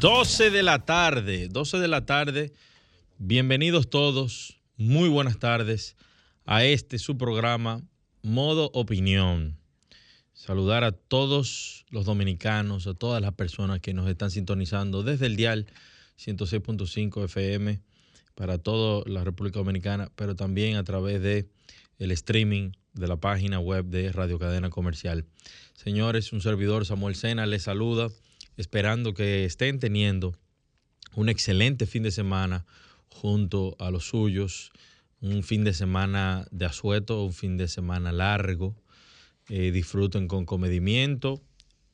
12 de la tarde, 12 de la tarde. Bienvenidos todos, muy buenas tardes a este su programa Modo Opinión. Saludar a todos los dominicanos, a todas las personas que nos están sintonizando desde el dial 106.5 FM para toda la República Dominicana, pero también a través de el streaming de la página web de Radio Cadena Comercial. Señores, un servidor Samuel Sena les saluda, esperando que estén teniendo un excelente fin de semana junto a los suyos, un fin de semana de asueto, un fin de semana largo. Eh, disfruten con comedimiento,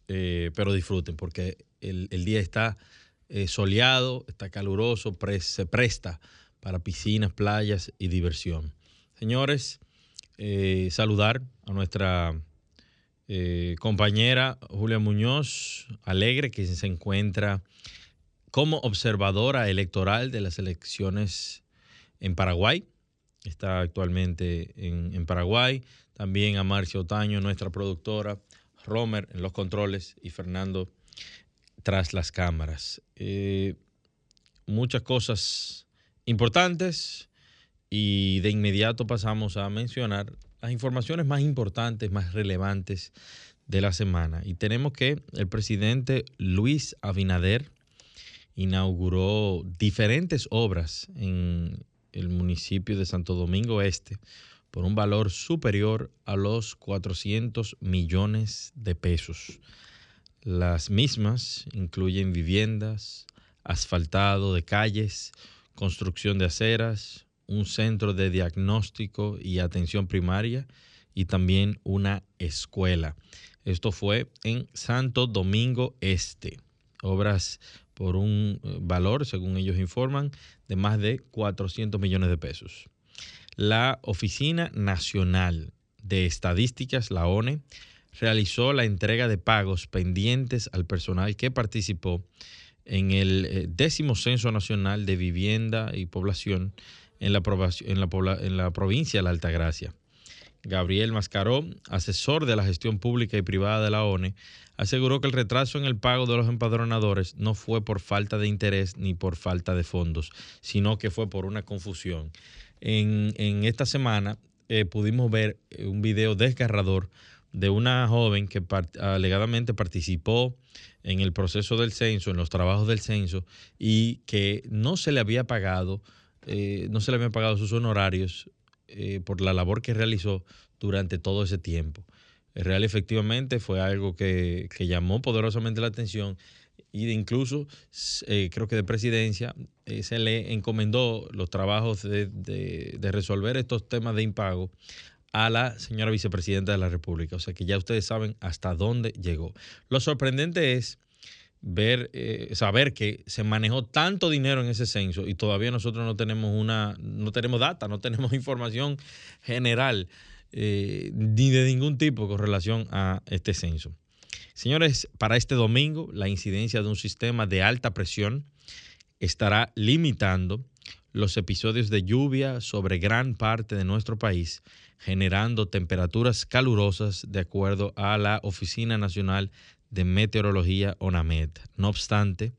eh, pero disfruten porque el, el día está eh, soleado, está caluroso, se presta para piscinas, playas y diversión. Señores, saludar a nuestra eh, compañera Julia Muñoz Alegre, que se encuentra como observadora electoral de las elecciones en Paraguay. Está actualmente en, Paraguay. También a Marcia Otaño, nuestra productora, Romer en los controles y Fernando tras las cámaras. Eh, muchas cosas importantes y de inmediato pasamos a mencionar las informaciones más importantes, más relevantes de la semana. Y tenemos que el presidente Luis Abinader inauguró diferentes obras en el municipio de Santo Domingo Este por un valor superior a los 400 millones de pesos. Las mismas incluyen viviendas, asfaltado de calles, construcción de aceras, un centro de diagnóstico y atención primaria y también una escuela. Esto fue en Santo Domingo Este. Obras por un eh, valor, según ellos informan, de más de 400 millones de pesos. La Oficina Nacional de Estadísticas, la ONE, realizó la entrega de pagos pendientes al personal que participó en el eh, décimo Censo Nacional de Vivienda y Población en la, en la, en la provincia de la Altagracia. Gabriel Mascaró, asesor de la gestión pública y privada de la ONE, aseguró que el retraso en el pago de los empadronadores no fue por falta de interés ni por falta de fondos, sino que fue por una confusión. En, en esta semana eh, pudimos ver eh, un video desgarrador de una joven que alegadamente participó en el proceso del censo, en los trabajos del censo, y que no se le había pagado, eh, no se le habían pagado sus honorarios eh, por la labor que realizó durante todo ese tiempo. El real efectivamente fue algo que, llamó poderosamente la atención y de incluso eh, creo que de presidencia se le encomendó los trabajos de, de resolver estos temas de impago a la señora vicepresidenta de la República. O sea que ya ustedes saben hasta dónde llegó. Lo sorprendente es ver, eh, saber que se manejó tanto dinero en ese censo y todavía nosotros no tenemos una, no tenemos data, no tenemos información general eh, ni de ningún tipo con relación a este censo. Señores, para este domingo la incidencia de un sistema de alta presión estará limitando los episodios de lluvia sobre gran parte de nuestro país generando temperaturas calurosas de acuerdo a la Oficina Nacional de Meteorología ONAMED. No obstante,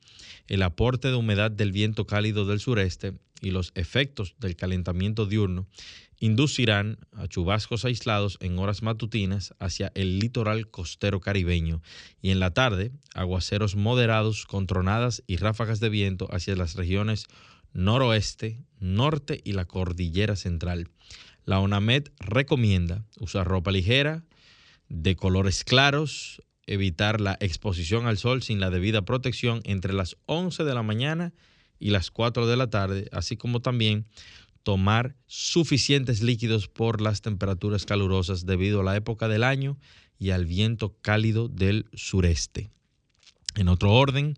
el aporte de humedad del viento cálido del sureste y los efectos del calentamiento diurno inducirán a chubascos aislados en horas matutinas hacia el litoral costero caribeño y en la tarde aguaceros moderados con tronadas y ráfagas de viento hacia las regiones noroeste, norte y la cordillera central. La ONAMED recomienda usar ropa ligera, de colores claros, evitar la exposición al sol sin la debida protección entre las 11 de la mañana y las 4 de la tarde, así como también tomar suficientes líquidos por las temperaturas calurosas debido a la época del año y al viento cálido del sureste. En otro orden,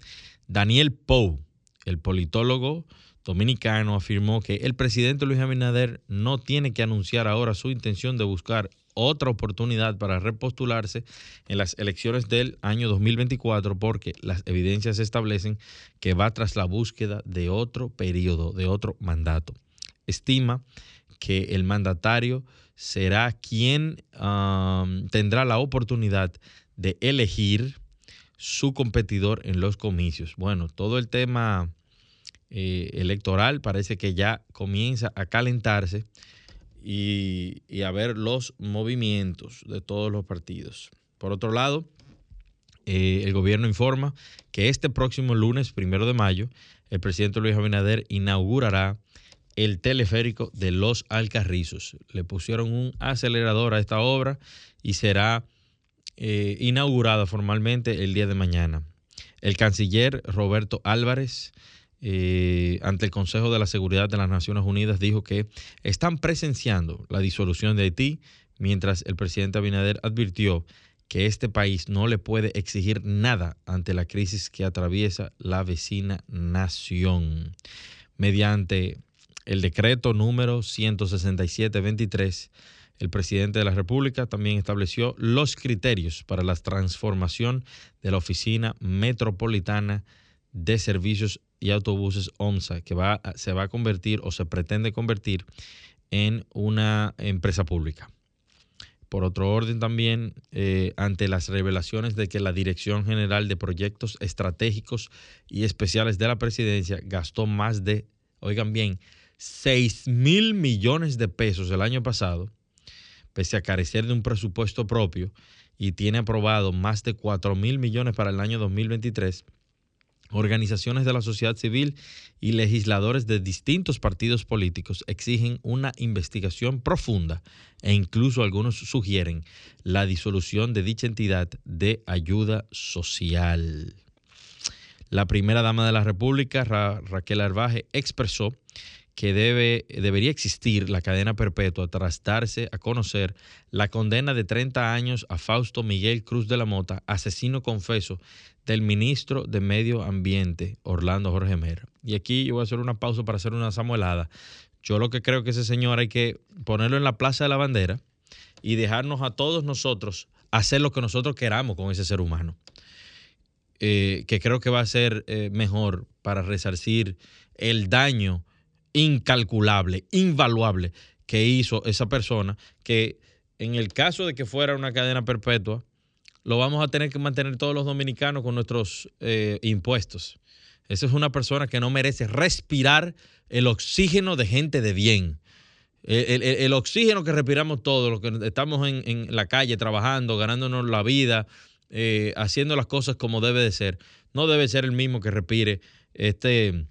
Daniel Pou, el politólogo dominicano, afirmó que el presidente Luis Abinader no tiene que anunciar ahora su intención de buscar otra oportunidad para repostularse en las elecciones del año 2024 porque las evidencias establecen que va tras la búsqueda de otro periodo, de otro mandato. Estima que el mandatario será quien tendrá la oportunidad de elegir su competidor en los comicios. Bueno, todo el tema eh, electoral parece que ya comienza a calentarse y, a ver los movimientos de todos los partidos. Por otro lado, eh, el gobierno informa que este próximo lunes, primero de mayo, el presidente Luis Abinader inaugurará el teleférico de Los Alcarrizos. Le pusieron un acelerador a esta obra y será eh, inaugurada formalmente el día de mañana. El canciller Roberto Álvarez, eh, ante el Consejo de la Seguridad de las Naciones Unidas, dijo que están presenciando la disolución de Haití, mientras el presidente Abinader advirtió que este país no le puede exigir nada ante la crisis que atraviesa la vecina nación. Mediante el decreto número 167-23, el presidente de la República también estableció los criterios para la transformación de la Oficina Metropolitana de Servicios y Autobuses OMSA, que va, se va a convertir o se pretende convertir en una empresa pública. Por otro orden también, eh, ante las revelaciones de que la Dirección General de Proyectos Estratégicos y Especiales de la Presidencia gastó más de, oigan bien, 6 mil millones de pesos el año pasado, pese a carecer de un presupuesto propio, y tiene aprobado más de 4 mil millones para el año 2023, organizaciones de la sociedad civil y legisladores de distintos partidos políticos exigen una investigación profunda e incluso algunos sugieren la disolución de dicha entidad de ayuda social. La primera dama de la República, Raquel Arbaje, expresó que debe, debería existir la cadena perpetua tras darse a conocer la condena de 30 años a Fausto Miguel Cruz de la Mota, asesino confeso del ministro de Medio Ambiente, Orlando Jorge Mera. Y aquí yo voy a hacer una pausa para hacer una samuelada. Yo lo que creo que ese señor hay que ponerlo en la Plaza de la Bandera y dejarnos a todos nosotros hacer lo que nosotros queramos con ese ser humano. Eh, que creo que va a ser eh, mejor para resarcir el daño incalculable, invaluable que hizo esa persona, que en el caso de que fuera una cadena perpetua, lo vamos a tener que mantener todos los dominicanos con nuestros eh, impuestos. Esa es una persona que no merece respirar el oxígeno de gente de bien. El, oxígeno que respiramos todos, los que estamos en, la calle trabajando, ganándonos la vida, eh, haciendo las cosas como debe de ser, no debe ser el mismo que respire este,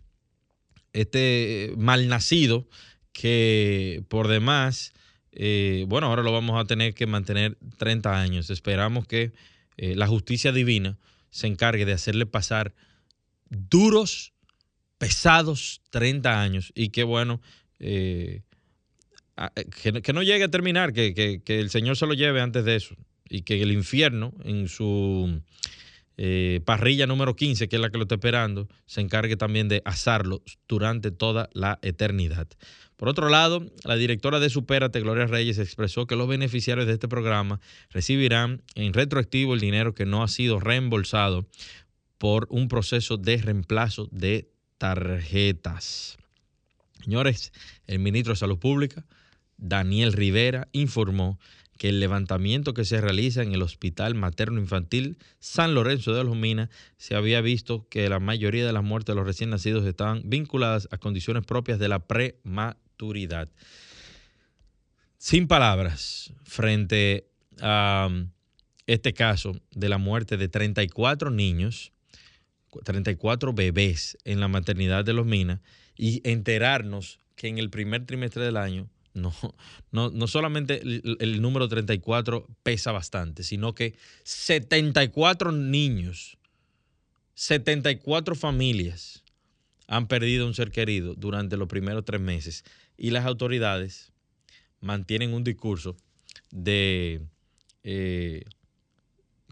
este malnacido que por demás, eh, bueno, ahora lo vamos a tener que mantener 30 años. Esperamos que eh, la justicia divina se encargue de hacerle pasar duros, pesados 30 años y que bueno, eh, que, no llegue a terminar, que, que el Señor se lo lleve antes de eso y que el infierno en su eh, parrilla número 15, que es la que lo está esperando, se encargue también de asarlo durante toda la eternidad. Por otro lado, la directora de Supérate, Gloria Reyes, expresó que los beneficiarios de este programa recibirán en retroactivo el dinero que no ha sido reembolsado por un proceso de reemplazo de tarjetas. Señores, el ministro de Salud Pública, Daniel Rivera, informó que el levantamiento que se realiza en el Hospital Materno Infantil San Lorenzo de los Minas se había visto que la mayoría de las muertes de los recién nacidos estaban vinculadas a condiciones propias de la prematuridad. Sin palabras, frente a um, este caso de la muerte de 34 niños, 34 bebés en la maternidad de los Minas y enterarnos que en el primer trimestre del año no, no, no solamente el, número 34 pesa bastante, sino que 74 niños, 74 familias han perdido un ser querido durante los primeros tres meses y las autoridades mantienen un discurso de eh,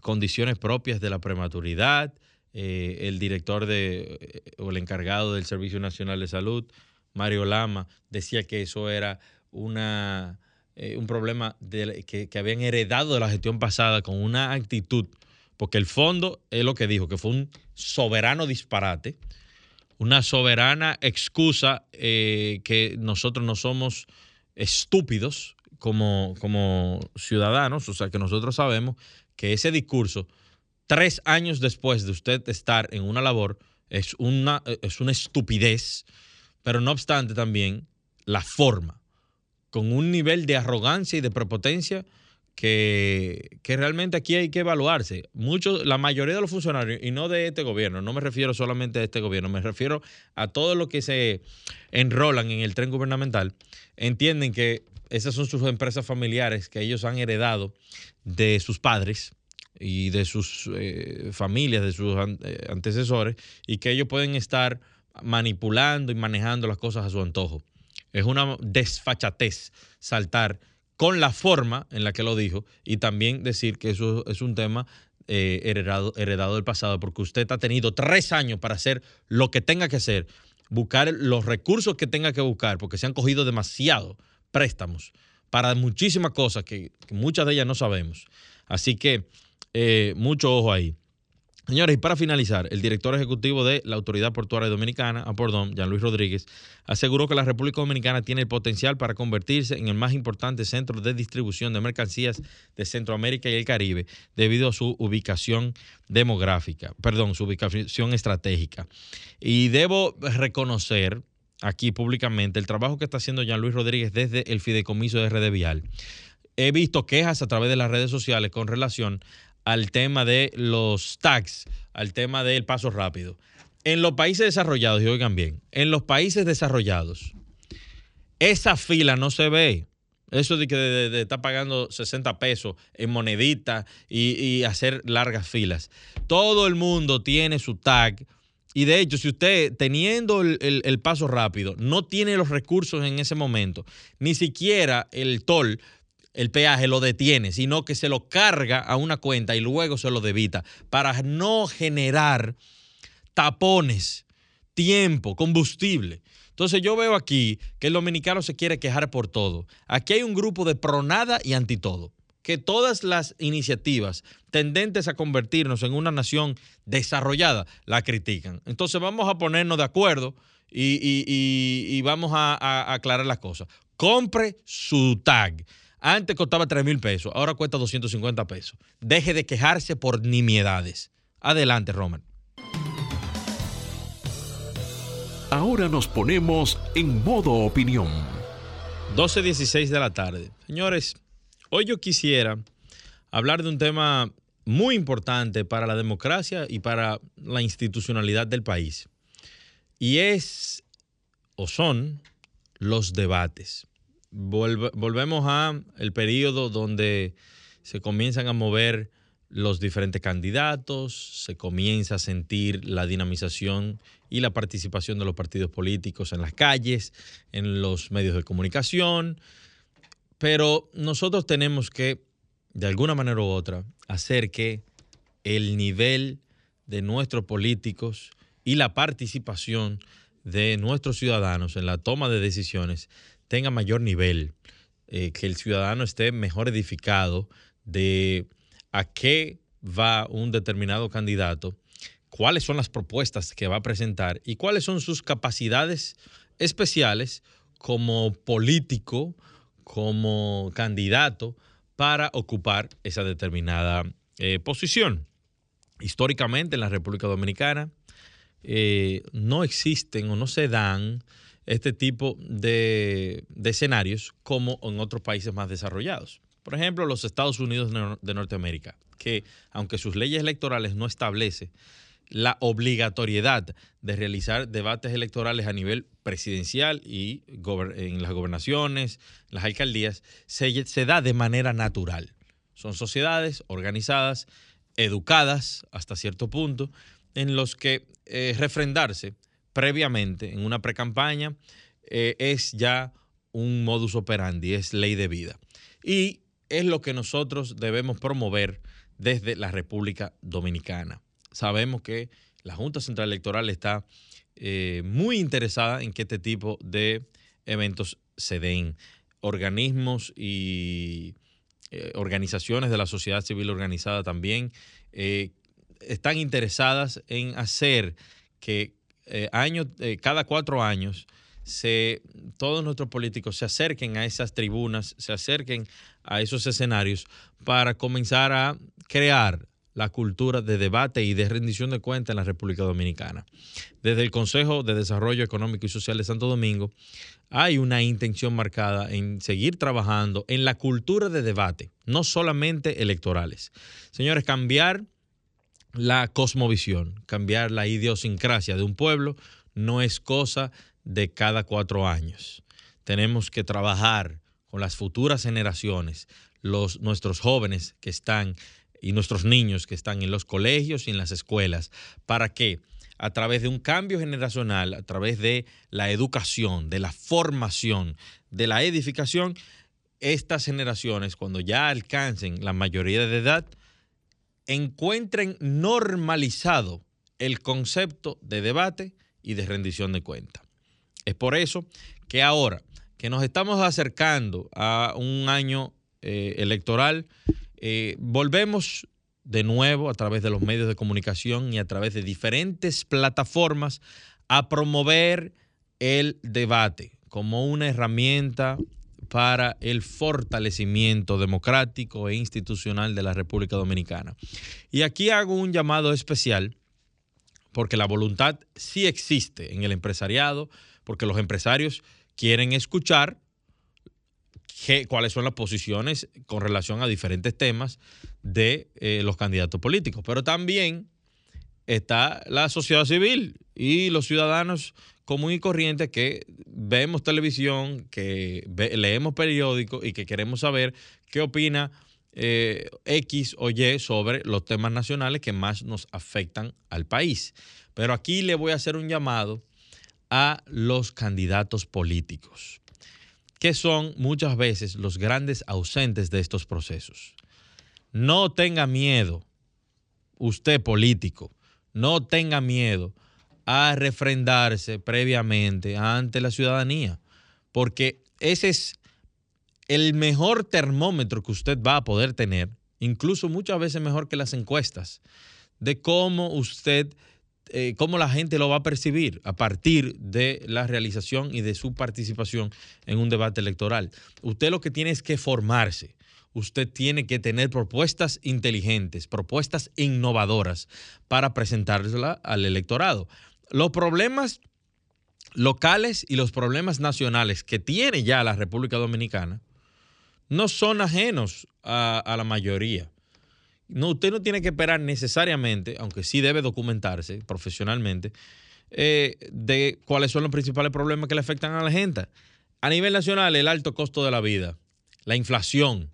condiciones propias de la prematuridad, eh, el director de, eh, o el encargado del Servicio Nacional de Salud, Mario Lama, decía que eso era una, un problema que, que habían heredado de la gestión pasada con una actitud, porque el fondo es lo que dijo, que fue un soberano disparate, una soberana excusa que nosotros no somos estúpidos como, como ciudadanos, o sea que nosotros sabemos que ese discurso, tres años después de usted estar en una labor, es una, es una estupidez, pero no obstante también la forma, con un nivel de arrogancia y de prepotencia que, que, realmente aquí hay que evaluarse. Muchos, la mayoría de los funcionarios, y no de este gobierno, no me refiero solamente a este gobierno, me refiero a todos los que se enrolan en el tren gubernamental, entienden que esas son sus empresas familiares que ellos han heredado de sus padres y de sus eh, familias, de sus eh, antecesores, y que ellos pueden estar manipulando y manejando las cosas a su antojo. Es una desfachatez saltar con la forma en la que lo dijo y también decir que eso es un tema eh, heredado, heredado del pasado, porque usted ha tenido tres años para hacer lo que tenga que hacer, buscar los recursos que tenga que buscar, porque se han cogido demasiado préstamos para muchísimas cosas que, muchas de ellas no sabemos. Así que eh, mucho ojo ahí. Señores, y para finalizar, el director ejecutivo de la Autoridad Portuaria Dominicana, Apordón, Jean Luis Rodríguez, aseguró que la República Dominicana tiene el potencial para convertirse en el más importante centro de distribución de mercancías de Centroamérica y el Caribe debido a su ubicación demográfica, perdón, su ubicación estratégica. Y debo reconocer aquí públicamente el trabajo que está haciendo Jean Luis Rodríguez desde el fideicomiso de Red Vial. He visto quejas a través de las redes sociales con relación al tema de los tags, al tema del paso rápido. En los países desarrollados, y oigan bien, en los países desarrollados, esa fila no se ve. Eso de que estar pagando 60 pesos en monedita y, hacer largas filas. Todo el mundo tiene su tag. Y de hecho, si usted teniendo el, paso rápido no tiene los recursos en ese momento, ni siquiera el toll el peaje lo detiene, sino que se lo carga a una cuenta y luego se lo debita para no generar tapones, tiempo, combustible. Entonces yo veo aquí que el dominicano se quiere quejar por todo. Aquí hay un grupo de pronada y anti todo, que todas las iniciativas tendentes a convertirnos en una nación desarrollada la critican. Entonces vamos a ponernos de acuerdo y, vamos a, a aclarar las cosas. Compre su tag. Antes costaba 3 mil pesos, ahora cuesta 250 pesos. Deje de quejarse por nimiedades. Adelante, Roman. Ahora nos ponemos en modo opinión. 12.16 de la tarde. Señores, hoy yo quisiera hablar de un tema muy importante para la democracia y para la institucionalidad del país. Y es, o son, los debates volvemos a el periodo donde se comienzan a mover los diferentes candidatos, se comienza a sentir la dinamización y la participación de los partidos políticos en las calles, en los medios de comunicación, pero nosotros tenemos que, de alguna manera u otra, hacer que el nivel de nuestros políticos y la participación de nuestros ciudadanos en la toma de decisiones tenga mayor nivel, eh, que el ciudadano esté mejor edificado de a qué va un determinado candidato, cuáles son las propuestas que va a presentar y cuáles son sus capacidades especiales como político, como candidato para ocupar esa determinada eh, posición. Históricamente en la República Dominicana eh, no existen o no se dan este tipo de, escenarios como en otros países más desarrollados. Por ejemplo, los Estados Unidos de Norteamérica, que aunque sus leyes electorales no establecen la obligatoriedad de realizar debates electorales a nivel presidencial y en las gobernaciones, las alcaldías, se, se da de manera natural. Son sociedades organizadas, educadas hasta cierto punto, en los que eh, refrendarse previamente en una precampaña eh, es ya un modus operandi, es ley de vida. Y es lo que nosotros debemos promover desde la República Dominicana. sabemos que la Junta Central Electoral está eh, muy interesada en que este tipo de eventos se den. Organismos y eh, organizaciones de la sociedad civil organizada también eh, están interesadas en hacer que año, cada cuatro años se, todos nuestros políticos se acerquen a esas tribunas, se acerquen a esos escenarios para comenzar a crear la cultura de debate y de rendición de cuentas en la República Dominicana. Desde el Consejo de Desarrollo Económico y Social de Santo Domingo hay una intención marcada en seguir trabajando en la cultura de debate, no solamente electorales. Señores, cambiar la cosmovisión, cambiar la idiosincrasia de un pueblo no es cosa de cada cuatro años. Tenemos que trabajar con las futuras generaciones, los, nuestros jóvenes que están y nuestros niños que están en los colegios y en las escuelas, para que a través de un cambio generacional, a través de la educación, de la formación, de la edificación, estas generaciones, cuando ya alcancen la mayoría de edad, encuentren normalizado el concepto de debate y de rendición de cuenta. Es por eso que ahora que nos estamos acercando a un año eh, electoral, eh, volvemos de nuevo a través de los medios de comunicación y a través de diferentes plataformas a promover el debate como una herramienta para el fortalecimiento democrático e institucional de la República Dominicana. Y aquí hago un llamado especial porque la voluntad sí existe en el empresariado, porque los empresarios quieren escuchar cuáles son las posiciones con relación a diferentes temas de eh, los candidatos políticos. Pero también está la sociedad civil y los ciudadanos comunes y corrientes que vemos televisión, que leemos periódicos y que queremos saber qué opina eh, X o Y sobre los temas nacionales que más nos afectan al país. Pero aquí le voy a hacer un llamado a los candidatos políticos que son muchas veces los grandes ausentes de estos procesos. No tenga miedo, usted político, no tenga miedo a refrendarse previamente ante la ciudadanía, porque ese es el mejor termómetro que usted va a poder tener, incluso muchas veces mejor que las encuestas, de cómo usted eh, cómo la gente lo va a percibir a partir de la realización y de su participación en un debate electoral. Usted lo que tiene es que formarse. Usted tiene que tener propuestas inteligentes, propuestas innovadoras para presentárselas al electorado. Los problemas locales y los problemas nacionales que tiene ya la República Dominicana no son ajenos a la mayoría. Usted no tiene que esperar necesariamente, aunque sí debe documentarse profesionalmente, eh, de cuáles son los principales problemas que le afectan a la gente. A nivel nacional, el alto costo de la vida, la inflación,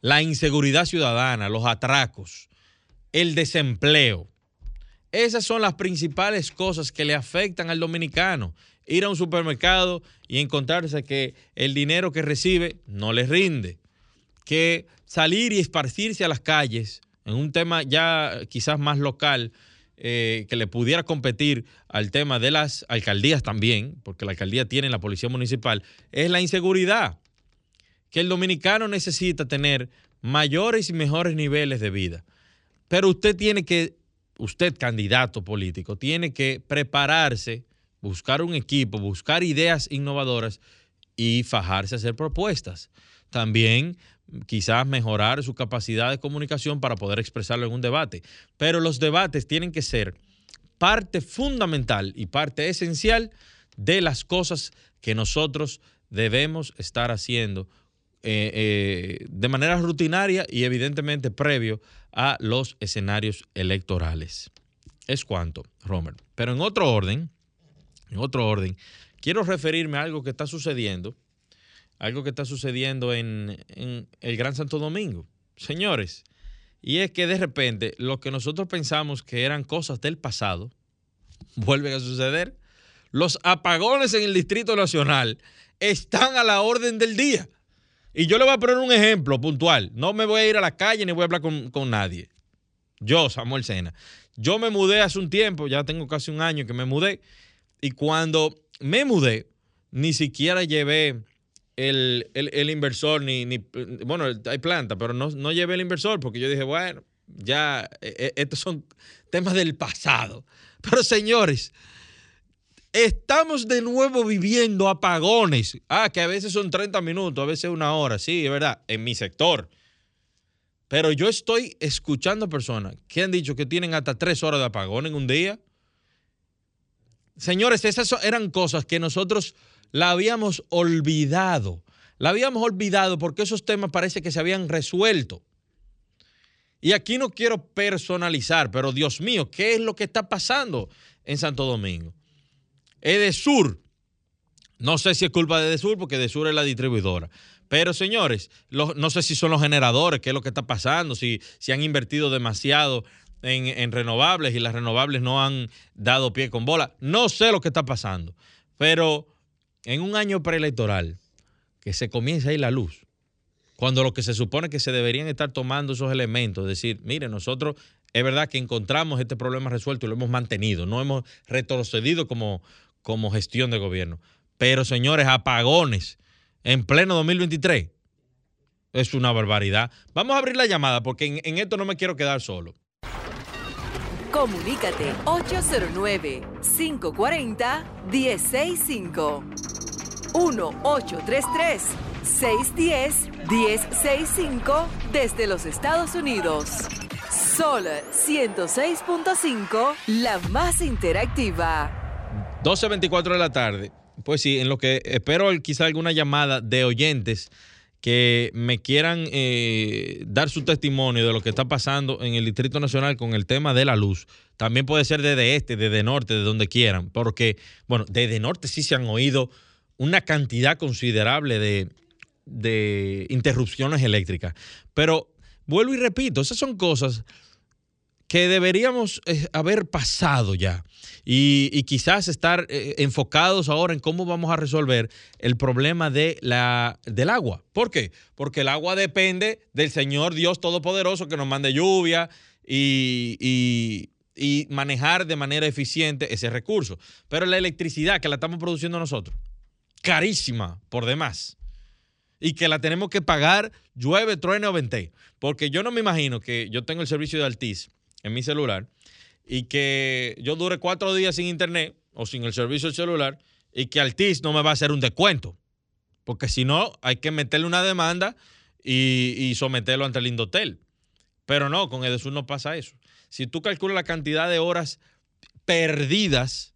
la inseguridad ciudadana, los atracos, el desempleo. Esas son las principales cosas que le afectan al dominicano. Ir a un supermercado y encontrarse que el dinero que recibe no le rinde que salir y esparcirse a las calles en un tema ya quizás más local, eh, que le pudiera competir al tema de las alcaldías también, porque la alcaldía tiene la policía municipal, es la inseguridad, que el dominicano necesita tener mayores y mejores niveles de vida. Pero usted tiene que, usted candidato político, tiene que prepararse, buscar un equipo, buscar ideas innovadoras y fajarse a hacer propuestas. También quizás mejorar su capacidad de comunicación para poder expresarlo en un debate. Pero los debates tienen que ser parte fundamental y parte esencial de las cosas que nosotros debemos estar haciendo eh, eh, de manera rutinaria y evidentemente previo a los escenarios electorales. Es cuanto, Romer. Pero en otro orden, en otro orden, quiero referirme a algo que está sucediendo algo que está sucediendo en, el Gran Santo Domingo. Señores, y es que de repente lo que nosotros pensamos que eran cosas del pasado vuelven a suceder. Los apagones en el Distrito Nacional están a la orden del día. Y yo le voy a poner un ejemplo puntual. No me voy a ir a la calle ni voy a hablar con, con nadie. Yo, Samuel Sena. Yo me mudé hace un tiempo, ya tengo casi un año que me mudé, y cuando me mudé, ni siquiera llevé el, inversor, ni, ni, bueno, hay planta, pero no, no llevé el inversor porque yo dije, bueno, ya, e, e, estos son temas del pasado. Pero señores, estamos de nuevo viviendo apagones. Ah, que a veces son 30 minutos, a veces una hora, sí, es verdad, en mi sector. Pero yo estoy escuchando personas que han dicho que tienen hasta tres horas de apagón en un día. Señores, esas eran cosas que nosotros la habíamos olvidado. La habíamos olvidado porque esos temas parece que se habían resuelto. Y aquí no quiero personalizar, pero Dios mío, ¿qué es lo que está pasando en Santo Domingo? Edesur, no sé si es culpa de Edesur porque Edesur es la distribuidora. Pero señores, no sé si son los generadores, qué es lo que está pasando, si, si han invertido demasiado en, en, renovables y las renovables no han dado pie con bola. No sé lo que está pasando. Pero en un año preelectoral, que se comienza ahí la luz, cuando lo que se supone que se deberían estar tomando esos elementos, decir, mire, nosotros es verdad que encontramos este problema resuelto y lo hemos mantenido, no hemos retrocedido como, como gestión de gobierno. Pero señores, apagones en pleno 2023 es una barbaridad. Vamos a abrir la llamada porque en, esto no me quiero quedar solo. Comunícate 809 540 165 1-833-610-1065 desde los Estados Unidos. Sol 106.5, la más interactiva. 12.24 de la tarde. Pues sí, en lo que espero quizá alguna llamada de oyentes que me quieran eh, dar su testimonio de lo que está pasando en el Distrito Nacional con el tema de la luz. También puede ser desde este, desde norte, de donde quieran, porque, bueno, desde norte sí se han oído una cantidad considerable de, interrupciones eléctricas. Pero vuelvo y repito, esas son cosas que deberíamos eh, haber pasado ya y, quizás estar eh, enfocados ahora en cómo vamos a resolver el problema de la, del agua. ¿Por qué? Porque el agua depende del Señor Dios Todopoderoso que nos mande lluvia y, y manejar de manera eficiente ese recurso. Pero la electricidad que la estamos produciendo nosotros, carísima por demás y que la tenemos que pagar llueve, truene o vente. Porque yo no me imagino que yo tengo el servicio de Altiz en mi celular y que yo dure cuatro días sin internet o sin el servicio celular y que Altiz no me va a hacer un descuento. Porque si no, hay que meterle una demanda y, someterlo ante el Indotel. Pero no, con Edesur no pasa eso. Si tú calculas la cantidad de horas perdidas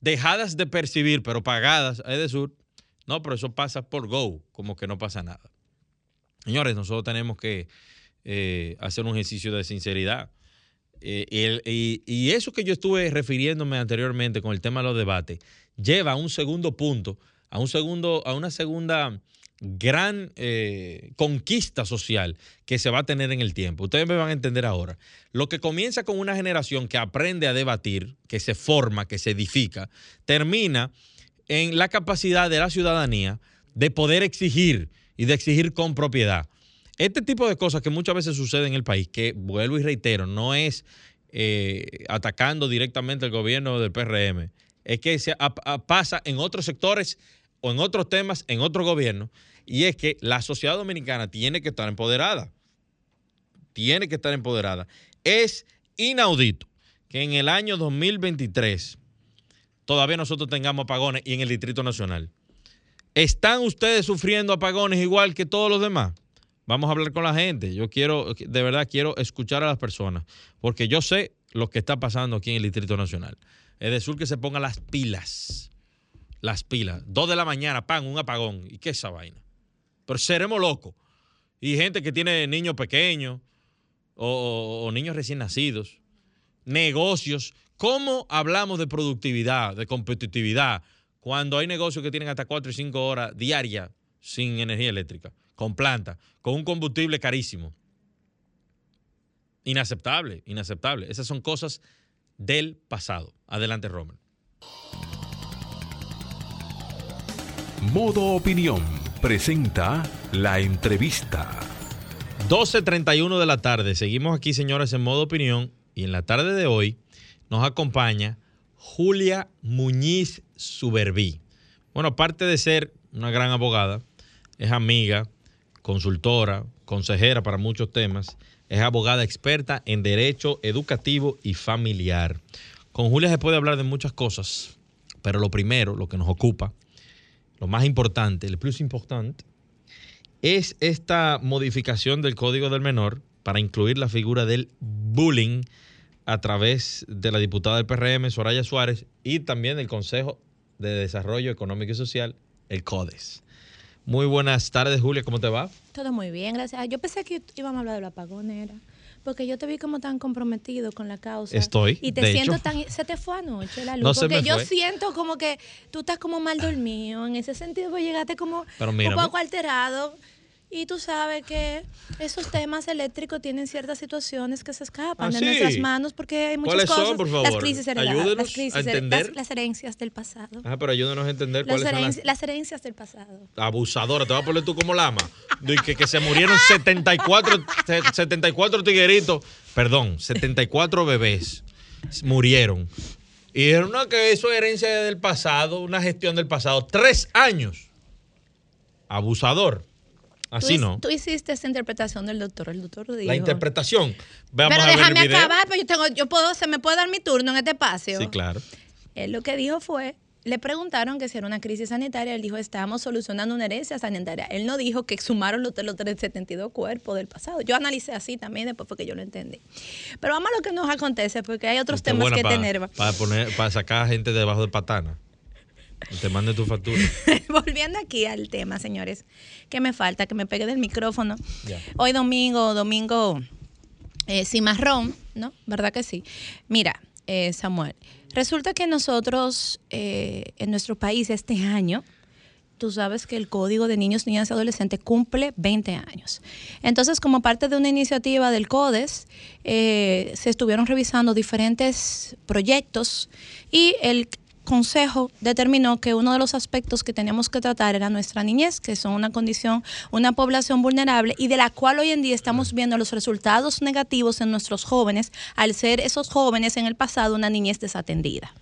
dejadas de percibir, pero pagadas a Edesur, no, pero eso pasa por Go, como que no pasa nada. Señores, nosotros tenemos que eh, hacer un ejercicio de sinceridad. Eh, y, eso que yo estuve refiriéndome anteriormente con el tema de los debates, lleva a un segundo punto, a un segundo, a una segunda gran eh, conquista social que se va a tener en el tiempo. Ustedes me van a entender ahora. Lo que comienza con una generación que aprende a debatir, que se forma, que se edifica, termina en la capacidad de la ciudadanía de poder exigir y de exigir con propiedad. Este tipo de cosas que muchas veces suceden en el país, que vuelvo y reitero, no es eh, atacando directamente al gobierno del PRM, es que se, pasa en otros sectores o en otros temas, en otro gobierno, y es que la sociedad dominicana tiene que estar empoderada. Tiene que estar empoderada. Es inaudito que en el año 2023 todavía nosotros tengamos apagones y en el Distrito Nacional. ¿Están ustedes sufriendo apagones igual que todos los demás? Vamos a hablar con la gente. Yo quiero, de verdad, quiero escuchar a las personas, porque yo sé lo que está pasando aquí en el Distrito Nacional. Es decir, que se pongan las pilas las pilas. Dos de la mañana, pan, un apagón. ¿Y qué es esa vaina? Pero seremos locos. Y gente que tiene niños pequeños o, niños recién nacidos. Negocios. ¿Cómo hablamos de productividad, de competitividad, cuando hay negocios que tienen hasta cuatro y cinco horas diarias sin energía eléctrica, con planta, con un combustible carísimo? Inaceptable, inaceptable. Esas son cosas del pasado. Adelante, Roman. Modo Opinión presenta la entrevista. 12.31 de la tarde. Seguimos aquí, señores, en Modo Opinión. Y en la tarde de hoy nos acompaña Julia Muñiz Suberbí. Bueno, aparte de ser una gran abogada, es amiga, consultora, consejera para muchos temas, es abogada experta en derecho educativo y familiar. Con Julia se puede hablar de muchas cosas, pero lo primero, lo que nos ocupa, lo más importante, el plus importante, es esta modificación del Código del Menor para incluir la figura del bullying a través de la diputada del PRM, Soraya Suárez, y también del Consejo de Desarrollo Económico y Social, el CODES. Muy buenas tardes, Julia, ¿cómo te va? Todo muy bien, gracias. Yo pensé que íbamos a hablar de la pagonera. Porque yo te vi como tan comprometido con la causa. Estoy. Y te de siento hecho. tan. Se te fue anoche la luz. No porque yo siento como que tú estás como mal dormido. En ese sentido, pues llegaste como Pero un poco alterado. Y tú sabes que esos temas eléctricos tienen ciertas situaciones que se escapan Ah, de sí. nuestras manos porque hay muchas ¿Cuáles son, cosas. por Las favor? crisis heredadas. Ayúdenos las, crisis a entender. las, las herencias del pasado. Ah, pero ayúdanos a entender Las, cuáles son las las herencias del pasado. abusadoras. Te voy a poner tú como lama. De que, que se murieron 74, se- 74 tigueritos, perdón, 74 bebés murieron. Y dijeron, no, que eso es herencia del pasado, una gestión del pasado. Tres años. Abusador. Así tú, no. Tú hiciste esa interpretación del doctor. El doctor dijo. La interpretación. Veamos Pero a ver el déjame video. acabar, pero yo tengo, yo puedo, se me puede dar mi turno en este espacio. Sí, claro. Él lo que dijo fue, le preguntaron que si era una crisis sanitaria, él dijo, estamos solucionando una herencia sanitaria. Él no dijo que sumaron los, los 372 cuerpos del pasado. Yo analicé así también, después fue que yo lo entendí. Pero vamos a lo que nos acontece, porque hay otros temas que pa- tener. Para poner, para sacar a gente debajo de patana. Te mande tu factura. Volviendo aquí al tema, señores, que me falta, que me pegue del micrófono. Ya. Hoy domingo, domingo eh, cimarrón, ¿no? ¿Verdad que sí? Mira, eh, Samuel, resulta que nosotros eh, en nuestro país este año, tú sabes que el Código de Niños, Niñas y Adolescentes cumple 20 años. Entonces, como parte de una iniciativa del CODES, eh, se estuvieron revisando diferentes proyectos y el Consejo determinó que uno de los aspectos que teníamos que tratar era nuestra niñez, que son una condición, una población vulnerable y de la cual hoy en día estamos viendo los resultados negativos en nuestros jóvenes al ser esos jóvenes en el pasado una niñez desatendida.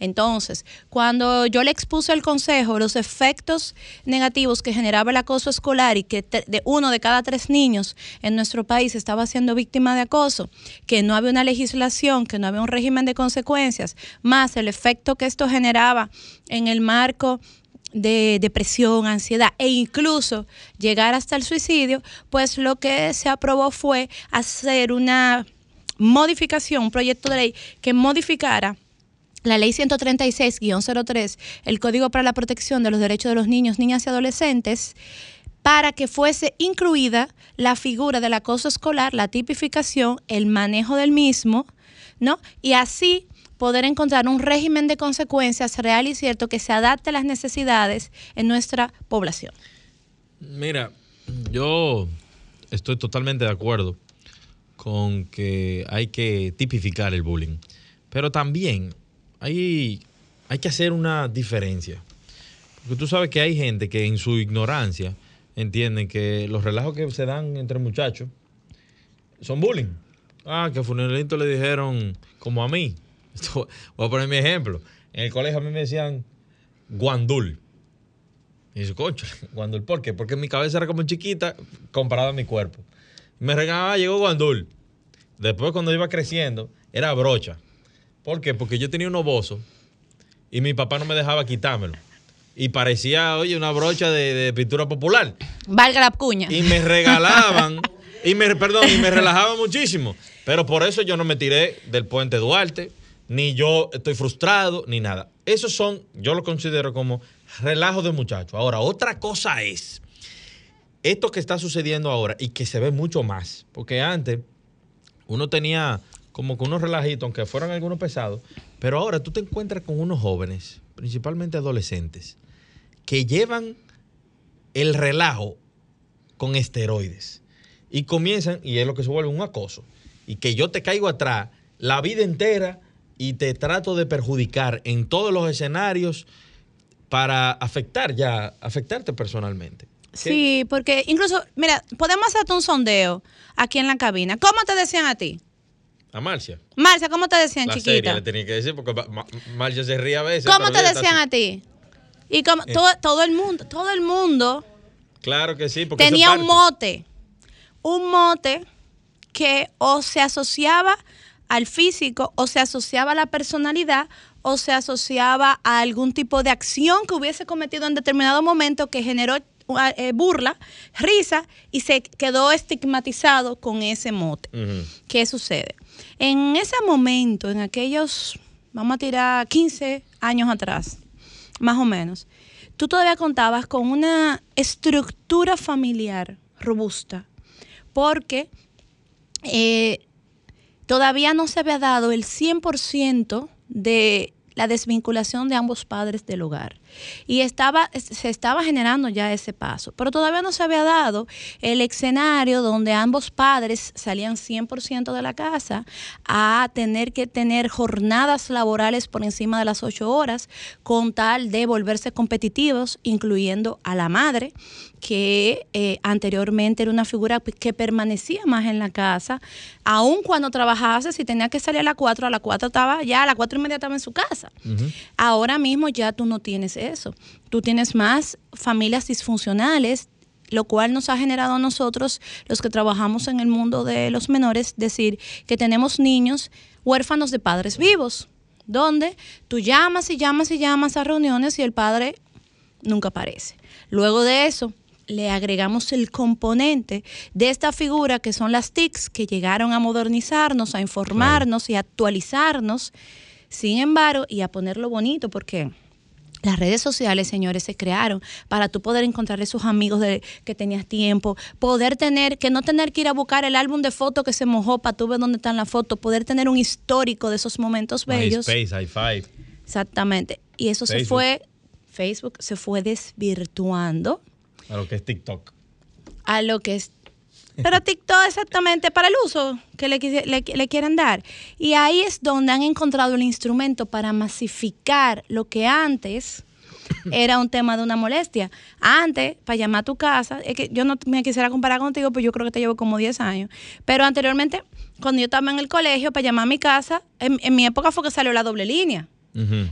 Entonces, cuando yo le expuse al Consejo los efectos negativos que generaba el acoso escolar y que de uno de cada tres niños en nuestro país estaba siendo víctima de acoso, que no había una legislación, que no había un régimen de consecuencias, más el efecto que esto generaba en el marco de depresión, ansiedad e incluso llegar hasta el suicidio, pues lo que se aprobó fue hacer una modificación, un proyecto de ley que modificara la ley 136-03, el Código para la Protección de los Derechos de los Niños, Niñas y Adolescentes, para que fuese incluida la figura del acoso escolar, la tipificación, el manejo del mismo, ¿no? Y así poder encontrar un régimen de consecuencias real y cierto que se adapte a las necesidades en nuestra población. Mira, yo estoy totalmente de acuerdo con que hay que tipificar el bullying, pero también hay, hay que hacer una diferencia. Porque tú sabes que hay gente que en su ignorancia entienden que los relajos que se dan entre muchachos son bullying. Ah, que a Funeralito le dijeron, como a mí. Voy a poner mi ejemplo. En el colegio a mí me decían guandul. Y dice, concha, Guandul, ¿por qué? Porque mi cabeza era como chiquita comparada a mi cuerpo. Me regañaba, llegó Guandul. Después, cuando iba creciendo, era brocha. ¿Por qué? Porque yo tenía un oboso y mi papá no me dejaba quitármelo. Y parecía, oye, una brocha de, de pintura popular. Valga la cuña. Y me regalaban, y me, perdón, y me relajaban muchísimo. Pero por eso yo no me tiré del puente Duarte, ni yo estoy frustrado, ni nada. Esos son, yo lo considero como relajos de muchachos. Ahora, otra cosa es esto que está sucediendo ahora y que se ve mucho más. Porque antes uno tenía como que unos relajitos, aunque fueran algunos pesados, pero ahora tú te encuentras con unos jóvenes, principalmente adolescentes, que llevan el relajo con esteroides y comienzan, y es lo que se vuelve un acoso, y que yo te caigo atrás la vida entera y te trato de perjudicar en todos los escenarios para afectar ya, afectarte personalmente. ¿Qué? Sí, porque incluso, mira, podemos hacerte un sondeo aquí en la cabina. ¿Cómo te decían a ti? A Marcia. Marcia, ¿cómo te decían, La chiquita? serie le tenía que decir porque Ma- Ma- Marcia se ríe a veces. ¿Cómo te decían así. a ti? Y como Eh. todo, todo el mundo, todo el mundo Claro que sí, porque tenía un mote. Un mote que o se asociaba al físico, o se asociaba a la personalidad, o se asociaba a algún tipo de acción que hubiese cometido en determinado momento que generó eh, burla, risa y se quedó estigmatizado con ese mote. ¿Qué sucede? En ese momento, en aquellos, vamos a tirar 15 años atrás, más o menos, tú todavía contabas con una estructura familiar robusta, porque eh, todavía no se había dado el 100% de la desvinculación de ambos padres del hogar. Y estaba, se estaba generando ya ese paso, pero todavía no se había dado el escenario donde ambos padres salían 100% de la casa a tener que tener jornadas laborales por encima de las ocho horas con tal de volverse competitivos, incluyendo a la madre, que eh, anteriormente era una figura que permanecía más en la casa, aun cuando trabajase, si tenía que salir a las 4, a las 4 estaba ya, a las 4 y media estaba en su casa. Ahora mismo ya tú no tienes eso. Tú tienes más familias disfuncionales, lo cual nos ha generado a nosotros, los que trabajamos en el mundo de los menores, decir que tenemos niños huérfanos de padres vivos, donde tú llamas y llamas y llamas a reuniones y el padre nunca aparece. Luego de eso, le agregamos el componente de esta figura que son las TICs que llegaron a modernizarnos, a informarnos y a actualizarnos. Sin embargo, y a ponerlo bonito, porque las redes sociales, señores, se crearon para tú poder encontrar esos amigos de que tenías tiempo, poder tener, que no tener que ir a buscar el álbum de fotos que se mojó para tú ver dónde están las fotos, poder tener un histórico de esos momentos bellos. MySpace, i5. Exactamente. Y eso se fue, Facebook se fue desvirtuando A lo que es TikTok. a lo que es. Pero TikTok exactamente para el uso que le, le, le quieren dar. Y ahí es donde han encontrado el instrumento para masificar lo que antes era un tema de una molestia. Antes, para llamar a tu casa, es que yo no me quisiera comparar contigo, pues yo creo que te llevo como 10 años. Pero anteriormente, cuando yo estaba en el colegio, para llamar a mi casa, en, en mi época fue que salió la doble línea.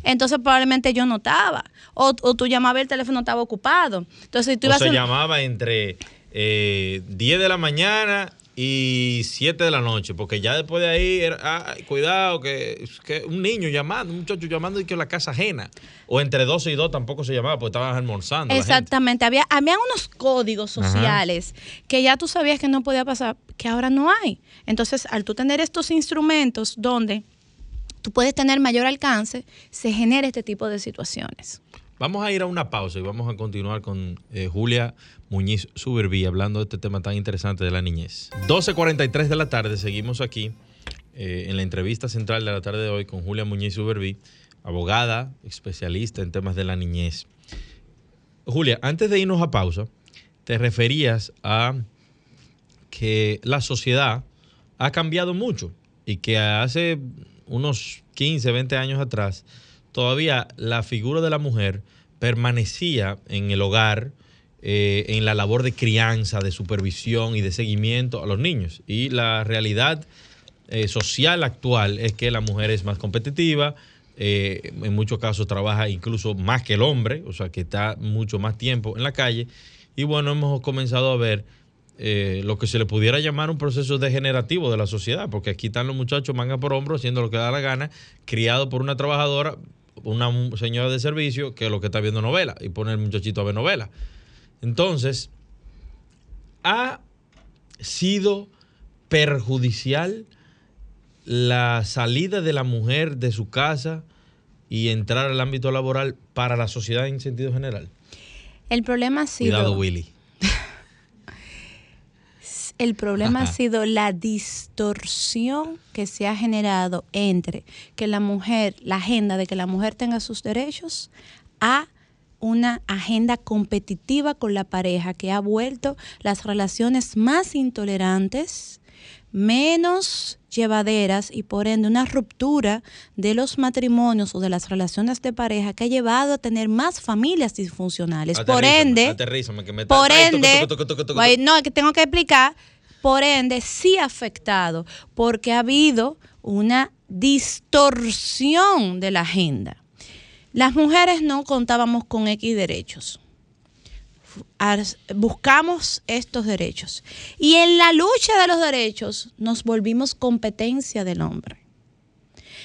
Entonces probablemente yo no estaba. O, o tú llamabas y el teléfono estaba ocupado. Entonces tú O ibas se a... llamaba entre eh, 10 de la mañana y 7 de la noche, porque ya después de ahí, era, ah, cuidado, que, que un niño llamando, un muchacho llamando y que la casa ajena. O entre 12 y 2 tampoco se llamaba, porque estaban almorzando. Exactamente, había, habían unos códigos Ajá. sociales que ya tú sabías que no podía pasar, que ahora no hay. Entonces, al tú tener estos instrumentos donde tú puedes tener mayor alcance, se genera este tipo de situaciones. Vamos a ir a una pausa y vamos a continuar con eh, Julia Muñiz Suberví hablando de este tema tan interesante de la niñez. 12.43 de la tarde, seguimos aquí eh, en la entrevista central de la tarde de hoy con Julia Muñiz Suberví, abogada, especialista en temas de la niñez. Julia, antes de irnos a pausa, te referías a que la sociedad ha cambiado mucho y que hace unos 15, 20 años atrás, todavía la figura de la mujer permanecía en el hogar, eh, en la labor de crianza, de supervisión y de seguimiento a los niños. Y la realidad eh, social actual es que la mujer es más competitiva, eh, en muchos casos trabaja incluso más que el hombre, o sea que está mucho más tiempo en la calle. Y bueno, hemos comenzado a ver lo que se le pudiera llamar un proceso degenerativo de la sociedad, porque aquí están los muchachos manga por hombro haciendo lo que da la gana, criado por una trabajadora, una señora de servicio que lo que está viendo novela y pone el muchachito a ver novela. Entonces, ha sido perjudicial la salida de la mujer de su casa y entrar al ámbito laboral para la sociedad en sentido general. El problema ha sido... Cuidado, Willy. El problema Ajá. ha sido la distorsión que se ha generado entre que la mujer, la agenda de que la mujer tenga sus derechos, a una agenda competitiva con la pareja que ha vuelto las relaciones más intolerantes, menos llevaderas y por ende una ruptura de los matrimonios o de las relaciones de pareja que ha llevado a tener más familias disfuncionales. por ende, aterrízame, que me está- por ende, toco, toco, toco. no, es que tengo que explicar, por ende sí ha afectado, porque ha habido una distorsión de la agenda. Las mujeres no contábamos con X derechos. Buscamos estos derechos. Y en la lucha de los derechos nos volvimos competencia del hombre.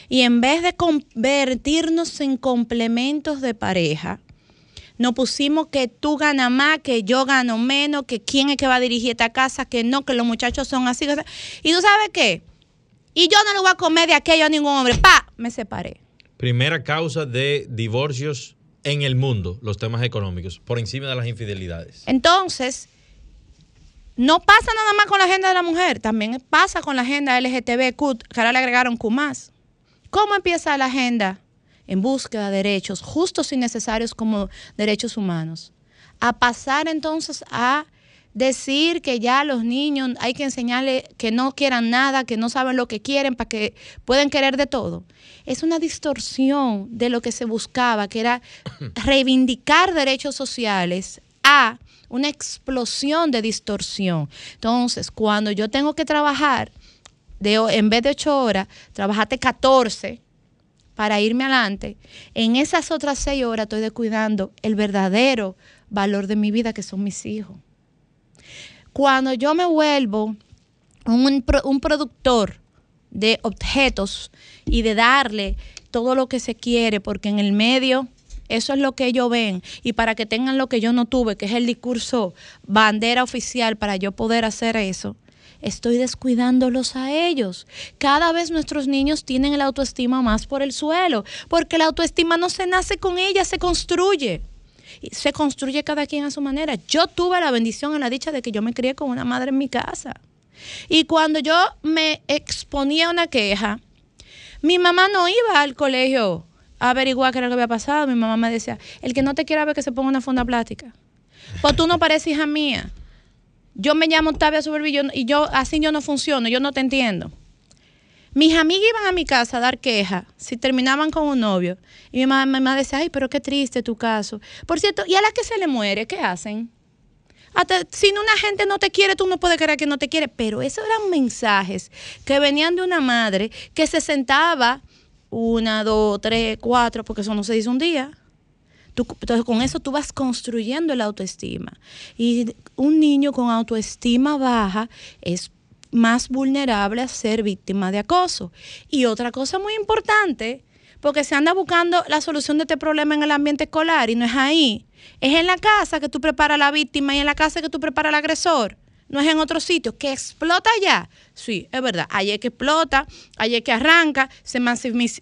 Y en vez de convertirnos en complementos de pareja, nos pusimos que tú ganas más, que yo gano menos, que quién es que va a dirigir esta casa, que no, que los muchachos son así. Y tú sabes qué? Y yo no le voy a comer de aquello a ningún hombre. ¡Pa! Me separé. Primera causa de divorcios en el mundo, los temas económicos, por encima de las infidelidades. Entonces, no pasa nada más con la agenda de la mujer, también pasa con la agenda LGTBQ, que ahora le agregaron Q. ¿Cómo empieza la agenda? En búsqueda de derechos justos y necesarios como derechos humanos. A pasar entonces a decir que ya los niños hay que enseñarles que no quieran nada, que no saben lo que quieren para que pueden querer de todo. Es una distorsión de lo que se buscaba, que era reivindicar derechos sociales a una explosión de distorsión. Entonces, cuando yo tengo que trabajar, de, en vez de ocho horas, trabajate 14 para irme adelante, en esas otras seis horas estoy descuidando el verdadero valor de mi vida, que son mis hijos. Cuando yo me vuelvo un, un productor de objetos y de darle todo lo que se quiere, porque en el medio eso es lo que ellos ven. Y para que tengan lo que yo no tuve, que es el discurso bandera oficial para yo poder hacer eso, estoy descuidándolos a ellos. Cada vez nuestros niños tienen el autoestima más por el suelo, porque la autoestima no se nace con ella, se construye se construye cada quien a su manera. Yo tuve la bendición y la dicha de que yo me crié con una madre en mi casa. Y cuando yo me exponía una queja, mi mamá no iba al colegio a averiguar qué era lo que había pasado. Mi mamá me decía, el que no te quiera ver que se ponga una funda plástica. Pues tú no pareces hija mía. Yo me llamo Octavia Supervillo y yo así yo no funciono, yo no te entiendo. Mis amigas iban a mi casa a dar quejas si terminaban con un novio. Y mi mamá, decía, ay, pero qué triste tu caso. Por cierto, ¿y a la que se le muere, qué hacen? si una gente no te quiere, tú no puedes creer que no te quiere. Pero esos eran mensajes que venían de una madre que se sentaba una, dos, tres, cuatro, porque eso no se dice un día. entonces con eso tú vas construyendo la autoestima. Y un niño con autoestima baja es más vulnerable a ser víctima de acoso. Y otra cosa muy importante, porque se anda buscando la solución de este problema en el ambiente escolar y no es ahí. Es en la casa que tú preparas a la víctima y en la casa que tú preparas al agresor. No es en otro sitio. ¿Que explota ya? Sí, es verdad. Ayer que explota, ayer que arranca, se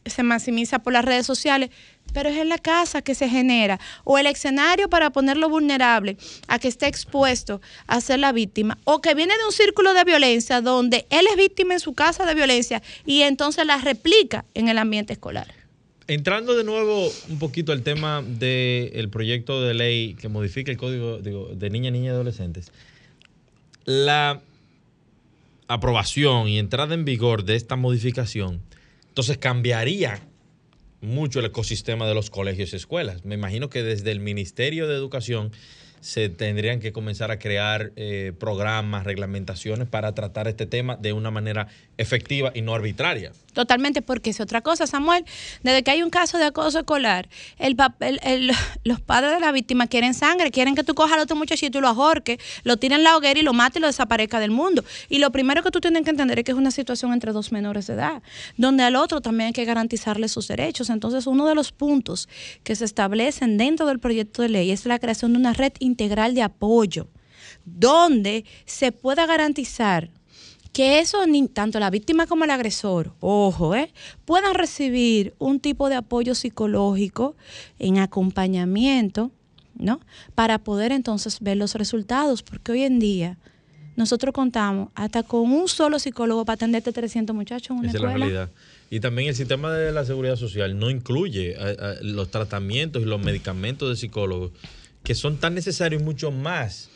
se maximiza por las redes sociales pero es en la casa que se genera, o el escenario para ponerlo vulnerable a que esté expuesto a ser la víctima, o que viene de un círculo de violencia donde él es víctima en su casa de violencia y entonces la replica en el ambiente escolar. Entrando de nuevo un poquito al tema del proyecto de ley que modifica el código de niña, niña y adolescentes, la aprobación y entrada en vigor de esta modificación, entonces cambiaría mucho el ecosistema de los colegios y escuelas. Me imagino que desde el Ministerio de Educación se tendrían que comenzar a crear eh, programas, reglamentaciones para tratar este tema de una manera efectiva y no arbitraria. Totalmente, porque es otra cosa, Samuel. Desde que hay un caso de acoso escolar, el papel, los padres de la víctima quieren sangre, quieren que tú cojas al otro muchachito y lo ahorques, lo tiren en la hoguera y lo mates y lo desaparezca del mundo. Y lo primero que tú tienes que entender es que es una situación entre dos menores de edad, donde al otro también hay que garantizarle sus derechos. Entonces, uno de los puntos que se establecen dentro del proyecto de ley es la creación de una red integral de apoyo, donde se pueda garantizar que eso, tanto la víctima como el agresor, ojo, eh, puedan recibir un tipo de apoyo psicológico en acompañamiento, ¿no? Para poder entonces ver los resultados, porque hoy en día nosotros contamos hasta con un solo psicólogo para atenderte 300 muchachos en una Esa Es la realidad. Y también el sistema de la seguridad social no incluye eh, eh, los tratamientos y los medicamentos de psicólogos que son tan necesarios y mucho más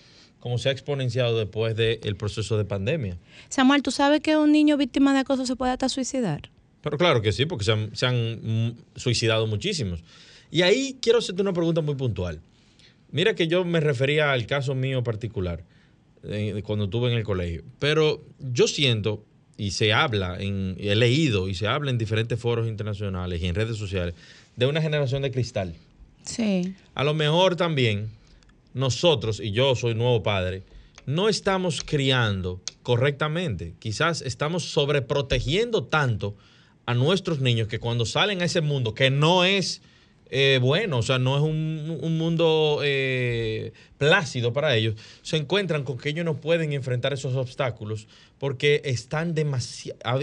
como se ha exponenciado después del proceso de pandemia. Samuel, ¿tú sabes que un niño víctima de acoso se puede hasta suicidar? Pero claro que sí, porque se han, se han suicidado muchísimos. Y ahí quiero hacerte una pregunta muy puntual. Mira que yo me refería al caso mío particular, eh, cuando estuve en el colegio. Pero yo siento, y se habla, en, he leído y se habla en diferentes foros internacionales y en redes sociales, de una generación de cristal. Sí. A lo mejor también nosotros, y yo soy nuevo padre, no estamos criando correctamente. Quizás estamos sobreprotegiendo tanto a nuestros niños que cuando salen a ese mundo, que no es eh, bueno, o sea, no es un, un mundo eh, plácido para ellos, se encuentran con que ellos no pueden enfrentar esos obstáculos porque están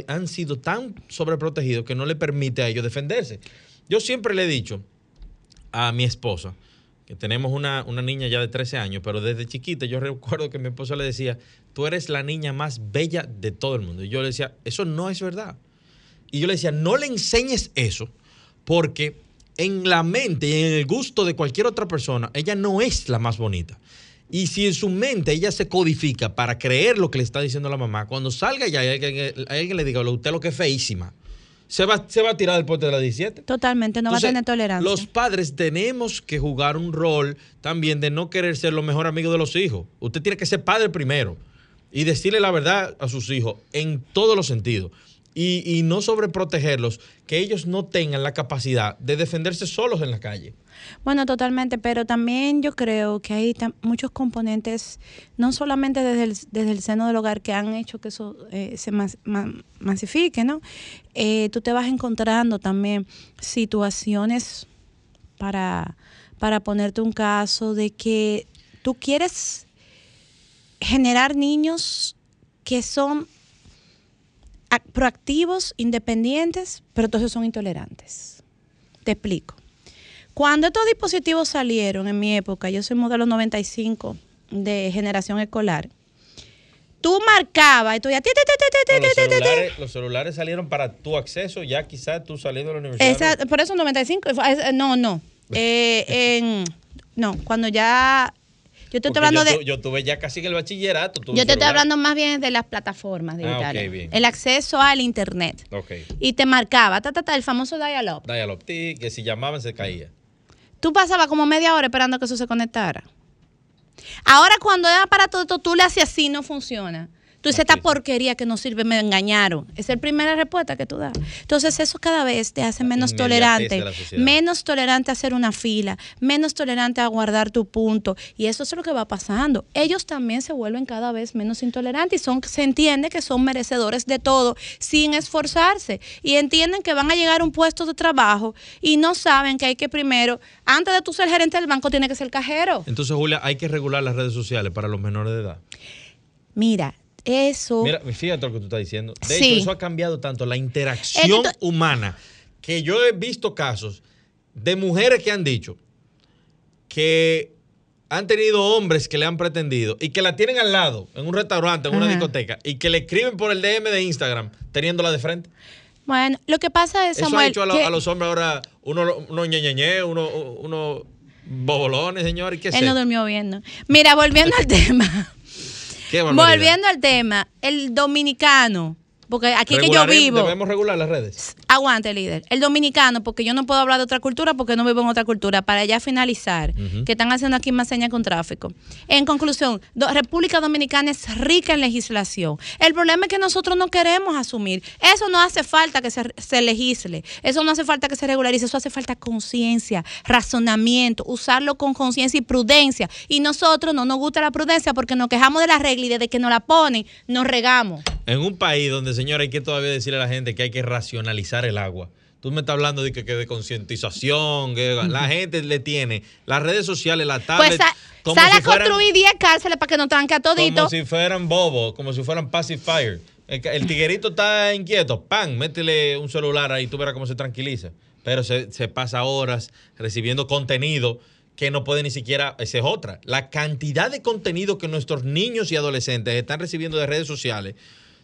han sido tan sobreprotegidos que no le permite a ellos defenderse. Yo siempre le he dicho a mi esposa, que tenemos una, una, niña ya de 13 años, pero desde chiquita yo recuerdo que mi esposa le decía, tú eres la niña más bella de todo el mundo. Y yo le decía, eso no es verdad. Y yo le decía, no le enseñes eso, porque en la mente y en el gusto de cualquier otra persona, ella no es la más bonita. Y si en su mente ella se codifica para creer lo que le está diciendo la mamá, cuando salga ya alguien, alguien le diga, usted lo que es feísima, se va, se va a tirar del pote de la 17. Totalmente, no va a tener tolerancia. Los padres tenemos que jugar un rol también de no querer ser los mejores amigos de los hijos. Usted tiene que ser padre primero y decirle la verdad a sus hijos en todos los sentidos y, y no sobreprotegerlos, que ellos no tengan la capacidad de defenderse solos en la calle. Bueno, totalmente, pero también yo creo que hay muchos componentes, no solamente desde el, desde el seno del hogar, que han hecho que eso eh, se masifique, ¿no? Eh, tú te vas encontrando también situaciones para, para ponerte un caso de que tú quieres generar niños que son proactivos, independientes, pero todos son intolerantes. Te explico. Cuando estos dispositivos salieron en mi época, yo soy modelo 95 de generación escolar, tú marcabas y tú ya... Los celulares, salieron para tu acceso, ya quizás tú saliendo de la universidad. por eso 95, no, no. Eh, no, cuando ya yo te estoy hablando de. Yo tuve ya casi en el bachillerato. Yo te estoy hablando más bien de las plataformas digitales. Ah, el acceso al internet. Okay. Y te marcaba, ta, ta, ta, el famoso dial-up. Dial-up, que si llamaban se caía. Tú pasabas como media hora esperando que eso se conectara. Ahora, cuando es aparato esto, tú le haces así, no funciona. Tú dices, esta porquería que no sirve, me engañaron. Esa es la primera respuesta que tú das. Entonces, eso cada vez te hace menos tolerante, menos tolerante a hacer una fila, menos tolerante a guardar tu punto. Y eso es lo que va pasando. Ellos también se vuelven cada vez menos intolerantes y son, se entiende que son merecedores de todo sin esforzarse. Y entienden que van a llegar a un puesto de trabajo y no saben que hay que primero, antes de tú ser gerente del banco, tiene que ser cajero. Entonces, Julia, hay que regular las redes sociales para los menores de edad. Mira, eso. Mira, fíjate lo que tú estás diciendo. De hecho, eso ha cambiado tanto la interacción humana que yo he visto casos de mujeres que han dicho que han tenido hombres que le han pretendido y que la tienen al lado en un restaurante, en una discoteca y que le escriben por el DM de Instagram teniéndola de frente. Bueno, lo que pasa es, Samuel, Eso ha hecho a, los hombres ahora uno, uno ñeñeñe, uno, uno bobolones, señor, y qué Él no durmió bien, ¿no? Mira, volviendo al tema. Volviendo al tema, el dominicano porque aquí que yo vivo. Debemos regular las redes. Aguante, líder. El dominicano, porque yo no puedo hablar de otra cultura porque no vivo en otra cultura. Para ya finalizar, que están haciendo aquí más señas con tráfico. En conclusión, República Dominicana es rica en legislación. El problema es que nosotros no queremos asumir. Eso no hace falta que se, se legisle. Eso no hace falta que se regularice. Eso hace falta conciencia, razonamiento, usarlo con conciencia y prudencia. Y nosotros no nos gusta la prudencia porque nos quejamos de la regla y desde que nos la ponen, nos regamos. En un país donde señora, hay que todavía decirle a la gente que hay que racionalizar el agua. Tú me estás hablando de que, de concientización, que la gente le tiene las redes sociales, la tablet. Pues sale a construir 10 cárceles para que no tranque a todito. Como si fueran bobos, como si fueran pacifier. El, el tiguerito está inquieto, ¡pam! Métele un celular ahí, tú verás cómo se tranquiliza. Pero se, se pasa horas recibiendo contenido que no puede ni siquiera, esa es otra. La cantidad de contenido que nuestros niños y adolescentes están recibiendo de redes sociales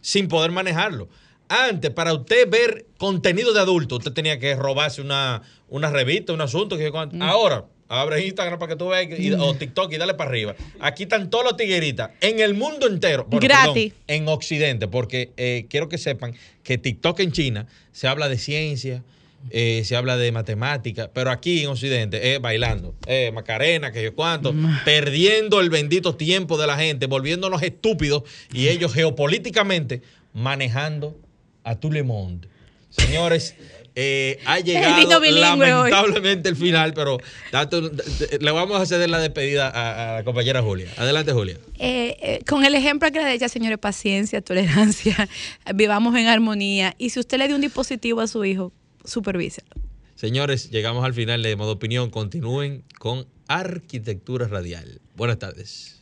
sin poder manejarlo. Antes, para usted ver contenido de adulto, usted tenía que robarse una, una revista, un asunto. Que, mm. Ahora, abre Instagram para que tú veas, o TikTok y dale para arriba. Aquí están todos los tigueritas en el mundo entero. Gratis. en Occidente, porque eh, quiero que sepan que TikTok en China se habla de ciencia, eh, se habla de matemática, pero aquí en Occidente es bailando, eh, Macarena, que yo cuánto, perdiendo el bendito tiempo de la gente, volviéndonos estúpidos y ellos geopolíticamente manejando a tout le monde. Señores, eh, ha llegado hoy. lamentablemente el final, pero le vamos a ceder la despedida a, a la compañera Julia. Adelante, Julia. Eh, eh, con el ejemplo que le señores, paciencia, tolerancia, vivamos en armonía. Y si usted le dio un dispositivo a su hijo, supervíselo. Señores, llegamos al final de modo opinión. Continúen con arquitectura radial. Buenas tardes.